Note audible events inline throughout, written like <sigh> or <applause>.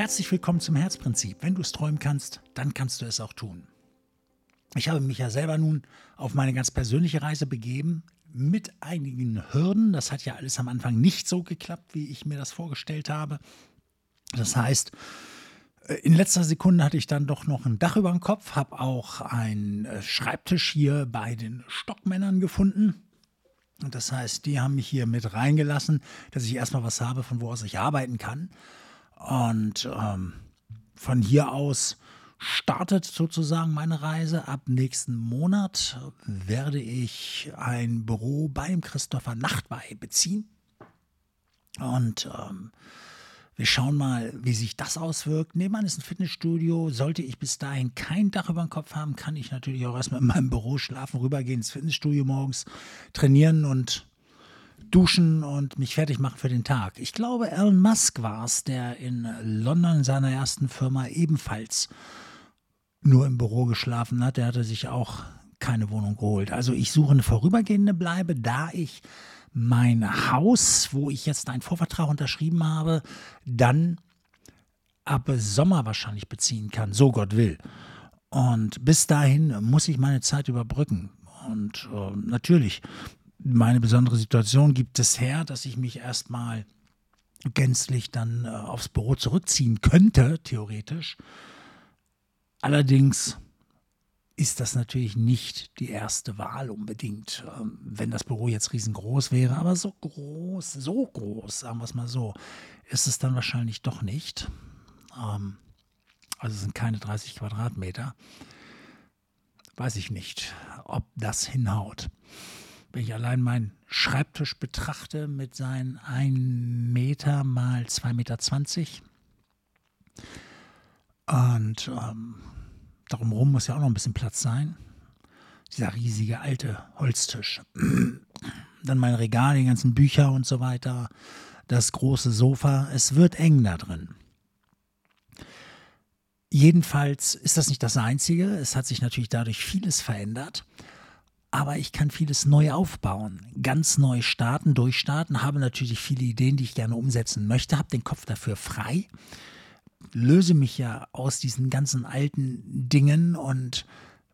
Herzlich willkommen zum Herzprinzip. Wenn du es träumen kannst, dann kannst du es auch tun. Ich habe mich ja selber nun auf meine ganz persönliche Reise begeben, mit einigen Hürden. Das hat ja alles am Anfang nicht so geklappt, wie ich mir das vorgestellt habe. Das heißt, äh, in letzter Sekunde hatte ich dann doch noch ein Dach über dem Kopf, habe auch einen äh, Schreibtisch hier bei den Stockmännern gefunden. Und das heißt, die haben mich hier mit reingelassen, dass ich erstmal was habe, von wo aus ich arbeiten kann. Und ähm, von hier aus startet sozusagen meine Reise. Ab nächsten Monat werde ich ein Büro beim Christopher Nachtwey beziehen. Und ähm, wir schauen mal, wie sich das auswirkt. Nebenan ist ein Fitnessstudio. Sollte ich bis dahin kein Dach über dem Kopf haben, kann ich natürlich auch erstmal in meinem Büro schlafen, rübergehen ins Fitnessstudio morgens, trainieren und duschen und mich fertig machen für den Tag. Ich glaube, Elon Musk war es, der in London in seiner ersten Firma ebenfalls nur im Büro geschlafen hat. Der hatte sich auch keine Wohnung geholt. Also ich suche eine vorübergehende Bleibe, da ich mein Haus, wo ich jetzt einen Vorvertrag unterschrieben habe, dann ab Sommer wahrscheinlich beziehen kann, so Gott will. Und bis dahin muss ich meine Zeit überbrücken. Und äh, natürlich meine besondere Situation gibt es her, dass ich mich erstmal gänzlich dann äh, aufs Büro zurückziehen könnte, theoretisch. Allerdings ist das natürlich nicht die erste Wahl unbedingt, ähm, wenn das Büro jetzt riesengroß wäre, aber so groß, so groß, sagen wir es mal so, ist es dann wahrscheinlich doch nicht. Ähm, also es sind keine 30 Quadratmeter. Weiß ich nicht, ob das hinhaut wenn ich allein meinen Schreibtisch betrachte mit seinen 1 Meter mal 2,20 Meter. Und ähm, darum rum muss ja auch noch ein bisschen Platz sein. Dieser riesige alte Holztisch. <clears throat> Dann mein Regal, die ganzen Bücher und so weiter. Das große Sofa. Es wird eng da drin. Jedenfalls ist das nicht das Einzige. Es hat sich natürlich dadurch vieles verändert aber ich kann vieles neu aufbauen, ganz neu starten, durchstarten, habe natürlich viele Ideen, die ich gerne umsetzen möchte, habe den Kopf dafür frei, löse mich ja aus diesen ganzen alten Dingen und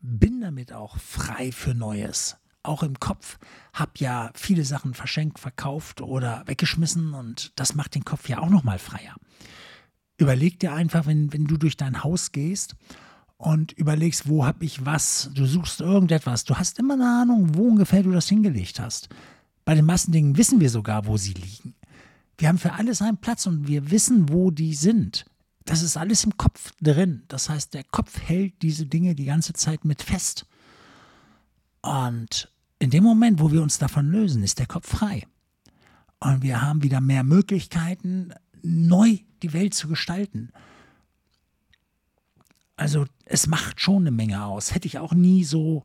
bin damit auch frei für Neues. Auch im Kopf habe ja viele Sachen verschenkt, verkauft oder weggeschmissen und das macht den Kopf ja auch noch mal freier. Überleg dir einfach, wenn, wenn du durch dein Haus gehst und überlegst, wo habe ich was, du suchst irgendetwas, du hast immer eine Ahnung, wo ungefähr du das hingelegt hast. Bei den meisten Dingen wissen wir sogar, wo sie liegen. Wir haben für alles einen Platz und wir wissen, wo die sind. Das ist alles im Kopf drin. Das heißt, der Kopf hält diese Dinge die ganze Zeit mit fest. Und in dem Moment, wo wir uns davon lösen, ist der Kopf frei. Und wir haben wieder mehr Möglichkeiten, neu die Welt zu gestalten. Also es macht schon eine Menge aus. Hätte ich auch nie so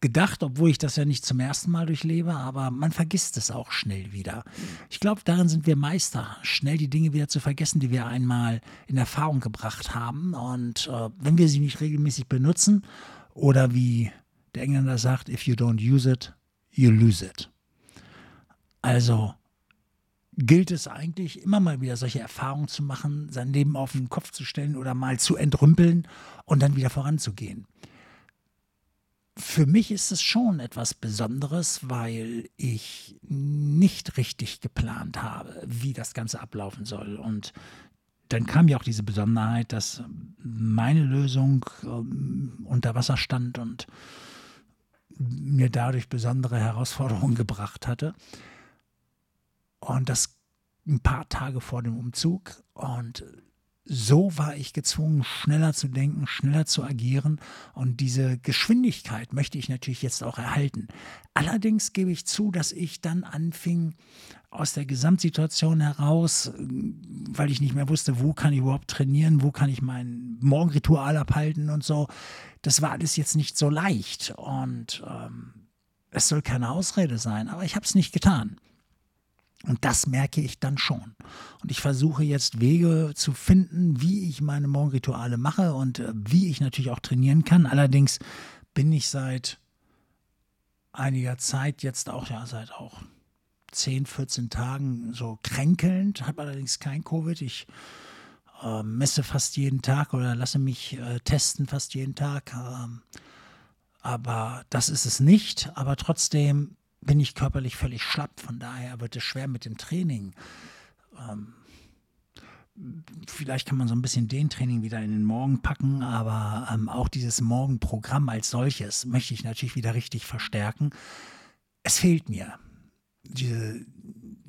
gedacht, obwohl ich das ja nicht zum ersten Mal durchlebe, aber man vergisst es auch schnell wieder. Ich glaube, darin sind wir Meister, schnell die Dinge wieder zu vergessen, die wir einmal in Erfahrung gebracht haben. Und äh, wenn wir sie nicht regelmäßig benutzen oder wie der Engländer sagt, if you don't use it, you lose it. Also gilt es eigentlich immer mal wieder solche Erfahrungen zu machen, sein Leben auf den Kopf zu stellen oder mal zu entrümpeln und dann wieder voranzugehen. Für mich ist es schon etwas Besonderes, weil ich nicht richtig geplant habe, wie das Ganze ablaufen soll. Und dann kam ja auch diese Besonderheit, dass meine Lösung ähm, unter Wasser stand und mir dadurch besondere Herausforderungen <laughs> gebracht hatte. Und das ein paar Tage vor dem Umzug. Und so war ich gezwungen, schneller zu denken, schneller zu agieren. Und diese Geschwindigkeit möchte ich natürlich jetzt auch erhalten. Allerdings gebe ich zu, dass ich dann anfing, aus der Gesamtsituation heraus, weil ich nicht mehr wusste, wo kann ich überhaupt trainieren, wo kann ich mein Morgenritual abhalten und so. Das war alles jetzt nicht so leicht. Und ähm, es soll keine Ausrede sein, aber ich habe es nicht getan. Und das merke ich dann schon. Und ich versuche jetzt Wege zu finden, wie ich meine Morgenrituale mache und äh, wie ich natürlich auch trainieren kann. Allerdings bin ich seit einiger Zeit jetzt auch, ja, seit auch 10, 14 Tagen so kränkelnd, habe allerdings kein Covid. Ich äh, messe fast jeden Tag oder lasse mich äh, testen fast jeden Tag. Ähm, aber das ist es nicht. Aber trotzdem bin ich körperlich völlig schlapp. Von daher wird es schwer mit dem Training. Ähm, vielleicht kann man so ein bisschen den Training wieder in den Morgen packen, aber ähm, auch dieses Morgenprogramm als solches möchte ich natürlich wieder richtig verstärken. Es fehlt mir diese,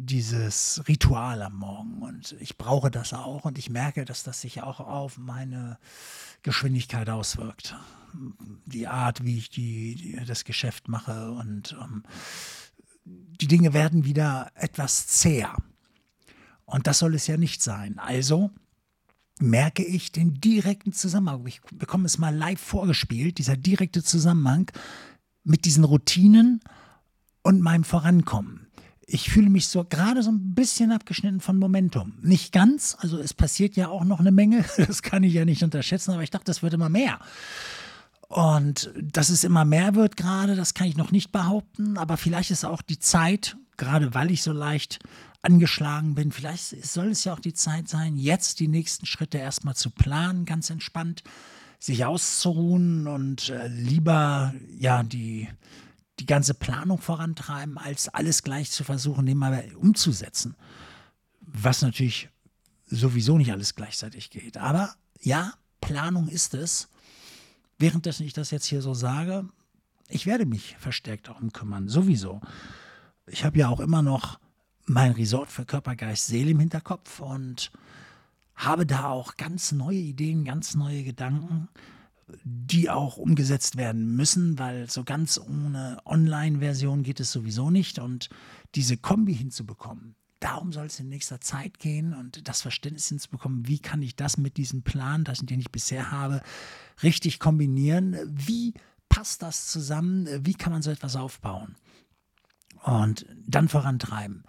dieses Ritual am Morgen und ich brauche das auch und ich merke, dass das sich auch auf meine Geschwindigkeit auswirkt. Die Art, wie ich die, die das Geschäft mache und ähm, die Dinge werden wieder etwas zäher. Und das soll es ja nicht sein. Also merke ich den direkten Zusammenhang. Ich bekomme es mal live vorgespielt, dieser direkte Zusammenhang mit diesen Routinen und meinem Vorankommen. Ich fühle mich so gerade so ein bisschen abgeschnitten von Momentum. Nicht ganz, also es passiert ja auch noch eine Menge, <laughs> das kann ich ja nicht unterschätzen, aber ich dachte, das wird immer mehr. Und dass es immer mehr wird gerade, das kann ich noch nicht behaupten, aber vielleicht ist auch die Zeit, gerade weil ich so leicht angeschlagen bin. Vielleicht soll es ja auch die Zeit sein, jetzt die nächsten Schritte erstmal zu planen, ganz entspannt, sich auszuruhen und äh, lieber ja die, die ganze Planung vorantreiben, als alles gleich zu versuchen, den mal umzusetzen. Was natürlich sowieso nicht alles gleichzeitig geht. Aber ja, Planung ist es. Währenddessen ich das jetzt hier so sage, ich werde mich verstärkt darum kümmern, sowieso. Ich habe ja auch immer noch mein Resort für Körper, Geist, Seele im Hinterkopf und habe da auch ganz neue Ideen, ganz neue Gedanken, die auch umgesetzt werden müssen, weil so ganz ohne Online-Version geht es sowieso nicht und diese Kombi hinzubekommen. Darum soll es in nächster Zeit gehen und das Verständnis hinzubekommen, wie kann ich das mit diesem Plan, das, den ich bisher habe, richtig kombinieren? Wie passt das zusammen? Wie kann man so etwas aufbauen? Und dann vorantreiben.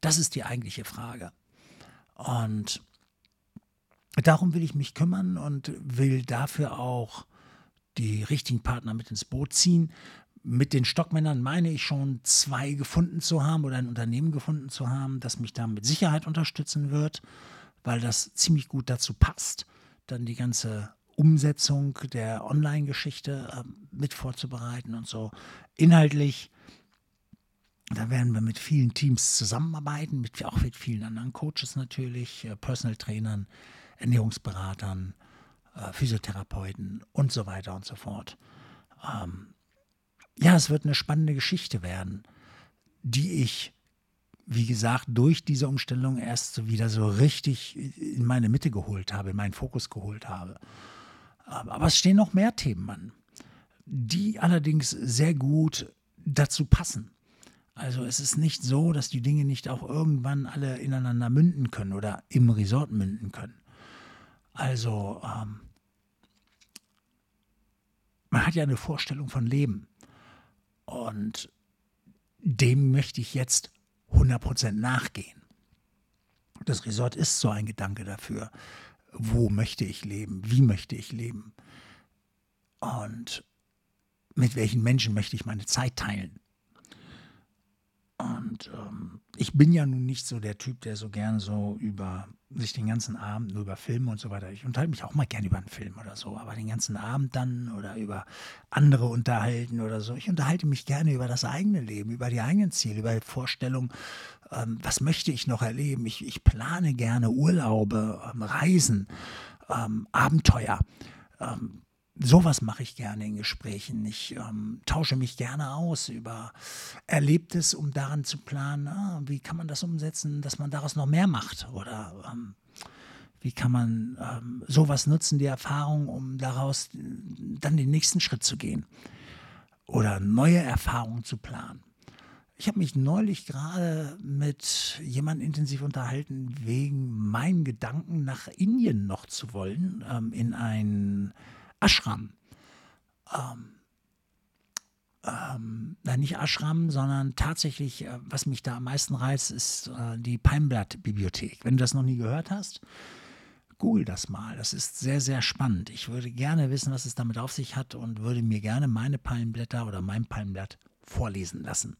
Das ist die eigentliche Frage. Und darum will ich mich kümmern und will dafür auch die richtigen Partner mit ins Boot ziehen. Mit den Stockmännern meine ich schon zwei gefunden zu haben oder ein Unternehmen gefunden zu haben, das mich da mit Sicherheit unterstützen wird, weil das ziemlich gut dazu passt, dann die ganze Umsetzung der Online-Geschichte äh, mit vorzubereiten und so. Inhaltlich da werden wir mit vielen Teams zusammenarbeiten, mit, auch mit vielen anderen Coaches natürlich, äh, Personal Trainern, Ernährungsberatern, äh, Physiotherapeuten und so weiter und so fort. Ähm, ja, es wird eine spannende Geschichte werden, die ich, wie gesagt, durch diese Umstellung erst so wieder so richtig in meine Mitte geholt habe, in meinen Fokus geholt habe. Aber es stehen noch mehr Themen an, die allerdings sehr gut dazu passen. Also es ist nicht so, dass die Dinge nicht auch irgendwann alle ineinander münden können oder im Resort münden können. Also ähm, man hat ja eine Vorstellung von Leben und dem möchte ich jetzt 100% nachgehen. Das Resort ist so ein Gedanke dafür, wo möchte ich leben, wie möchte ich leben und mit welchen Menschen möchte ich meine Zeit teilen. Und ähm, ich bin ja nun nicht so der Typ, der so gern so über sich den ganzen Abend nur über Filme und so weiter. Ich unterhalte mich auch mal gern über einen Film oder so, aber den ganzen Abend dann oder über andere unterhalten oder so. Ich unterhalte mich gerne über das eigene Leben, über die eigenen Ziele, über die Vorstellung, ähm, was möchte ich noch erleben. Ich, ich plane gerne Urlaube, ähm, Reisen, ähm, Abenteuer. Ähm, sowas mache ich gerne in Gesprächen. Ich ähm, tausche mich gerne aus über Erlebtes, um daran zu planen, ah, wie kann man das umsetzen, dass man daraus noch mehr macht oder ähm, wie kann man ähm, sowas nutzen, die Erfahrung, um daraus äh, dann den nächsten Schritt zu gehen oder neue Erfahrungen zu planen. Ich habe mich neulich gerade mit jemandem intensiv unterhalten, wegen meinem Gedanken nach Indien noch zu wollen, ähm, in ein Ashram. Ähm, ähm, nein, nicht Ashram, sondern tatsächlich, äh, was mich da am meisten reizt, ist äh, die Palmblatt-Bibliothek. Wenn du das noch nie gehört hast, google das mal. Das ist sehr, sehr spannend. Ich würde gerne wissen, was es damit auf sich hat und würde mir gerne meine Palmblätter oder mein Palmblatt vorlesen lassen.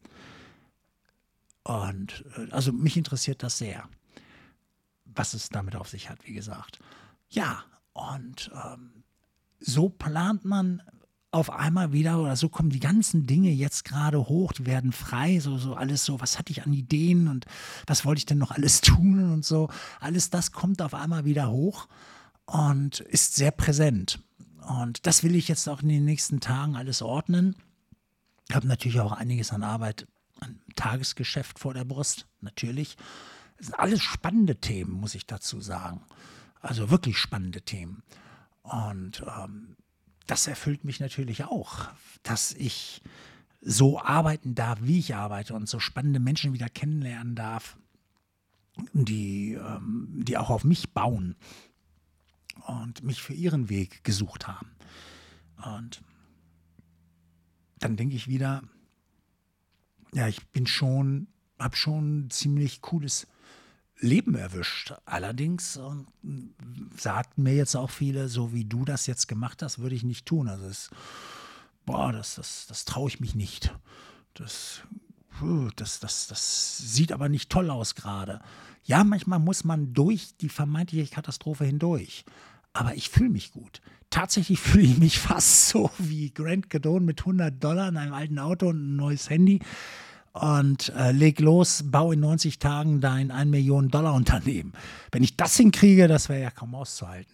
Und äh, also mich interessiert das sehr, was es damit auf sich hat, wie gesagt. ja, und ähm, so plant man auf einmal wieder oder so kommen die ganzen Dinge jetzt gerade hoch, die werden frei, so, so alles so, was hatte ich an Ideen und was wollte ich denn noch alles <laughs> tun und so. Alles das kommt auf einmal wieder hoch und ist sehr präsent. Und das will ich jetzt auch in den nächsten Tagen alles ordnen. Ich habe natürlich auch einiges an Arbeit, an Tagesgeschäft vor der Brust, natürlich. Das sind alles spannende Themen, muss ich dazu sagen. Also wirklich spannende Themen. Und ähm, das erfüllt mich natürlich auch, dass ich so arbeiten darf, wie ich arbeite und so spannende Menschen wieder kennenlernen darf, die, ähm, die auch auf mich bauen und mich für ihren Weg gesucht haben. Und dann denke ich wieder, ja, ich bin schon, habe schon ein ziemlich cooles Leben erwischt. Allerdings äh, sagten mir jetzt auch viele, so wie du das jetzt gemacht hast, würde ich nicht tun. Also es, boah, das, das, das traue ich mich nicht. Das, das, das, das sieht aber nicht toll aus gerade. Ja, manchmal muss man durch die vermeintliche Katastrophe hindurch. Aber ich fühle mich gut. Tatsächlich <laughs> fühle ich mich fast so wie Grant Cadone mit 100 Dollar in einem alten Auto und ein neues Handy und äh, leg los, bau in 90 Tagen dein 1 Million Dollar Unternehmen. Wenn ich das hinkriege, das wäre ja kaum auszuhalten.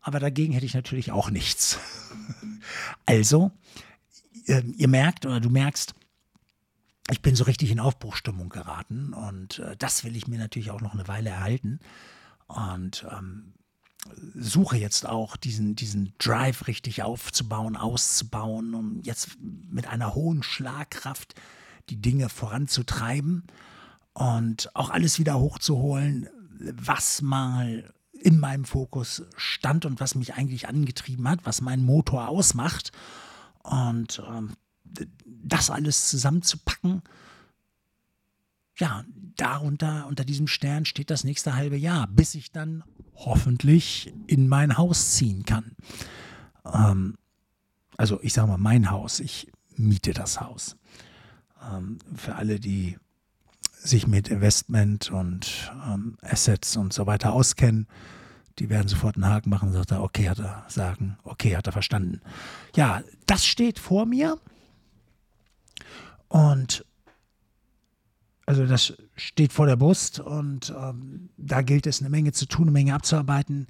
Aber dagegen hätte ich natürlich auch nichts. <laughs> also, äh, ihr merkt oder du merkst, ich bin so richtig in Aufbruchstimmung geraten und äh, das will ich mir natürlich auch noch eine Weile erhalten. Und ähm, suche jetzt auch diesen, diesen Drive richtig aufzubauen, auszubauen, um jetzt mit einer hohen Schlagkraft die Dinge voranzutreiben und auch alles wieder hochzuholen, was mal in meinem Fokus stand und was mich eigentlich angetrieben hat, was meinen Motor ausmacht. Und ähm, das alles zusammenzupacken, ja, darunter, unter diesem Stern steht das nächste halbe Jahr, bis ich dann hoffentlich in mein Haus ziehen kann. Ähm, also ich sage mal mein Haus, ich miete das Haus ähm, für alle, die sich mit Investment und ähm, Assets und so weiter auskennen, die werden sofort einen Haken machen und sagt, okay, hat er sagen, okay, hat er verstanden. Ja, das steht vor mir und also das steht vor der Brust und ähm, da gilt es eine Menge zu tun, eine Menge abzuarbeiten.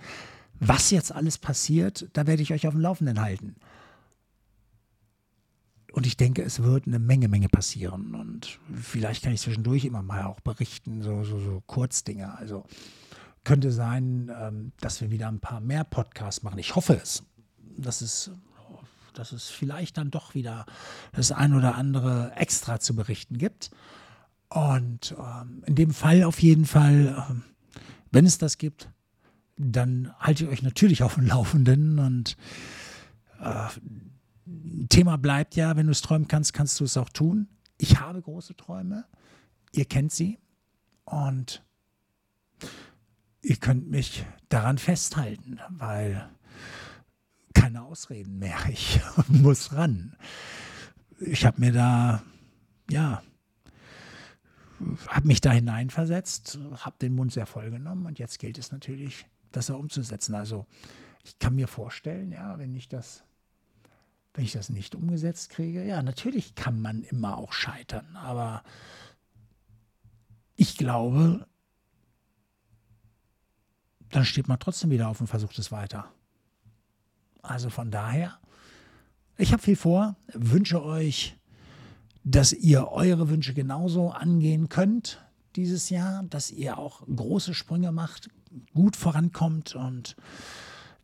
Was jetzt alles passiert, da werde ich euch auf dem Laufenden halten. Und ich denke, es wird eine Menge, Menge passieren. Und vielleicht kann ich zwischendurch immer mal auch berichten, so, so, so Kurzdinge. Also könnte sein, ähm, dass wir wieder ein paar mehr Podcasts machen. Ich hoffe es. Dass es, dass es vielleicht dann doch wieder das ein oder andere extra zu berichten gibt. Und ähm, in dem Fall auf jeden Fall, ähm, wenn es das gibt, dann halte ich euch natürlich auf dem Laufenden und äh, Thema bleibt ja, wenn du es träumen kannst, kannst du es auch tun. Ich habe große Träume. Ihr kennt sie. Und ihr könnt mich daran festhalten, weil keine Ausreden mehr. <laughs> Ich muss ran. Ich habe mir da, ja, habe mich da hineinversetzt, habe den Mund sehr voll genommen und jetzt gilt es natürlich, das auch umzusetzen. Also ich kann mir vorstellen, ja, wenn ich das wenn ich das nicht umgesetzt kriege, ja, natürlich kann man immer auch scheitern, aber ich glaube, dann steht man trotzdem wieder auf und versucht es weiter. Also von daher, ich habe viel vor, wünsche euch, dass ihr eure Wünsche genauso angehen könnt dieses Jahr, dass ihr auch große Sprünge macht, gut vorankommt und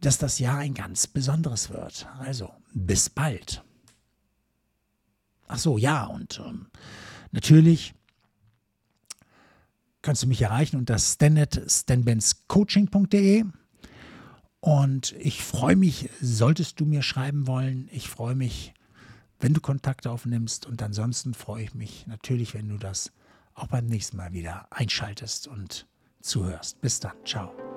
dass das Jahr ein ganz besonderes wird. Also, bis bald. Ach so, ja, und ähm, natürlich kannst du mich erreichen unter stannet.stanbenscoaching.de und ich freue mich, solltest du mir schreiben wollen. Ich freue mich, wenn du Kontakt aufnimmst und ansonsten freue ich mich natürlich, wenn du das auch beim nächsten Mal wieder einschaltest und zuhörst. Bis dann, ciao.